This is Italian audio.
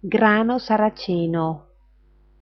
grano saraceno.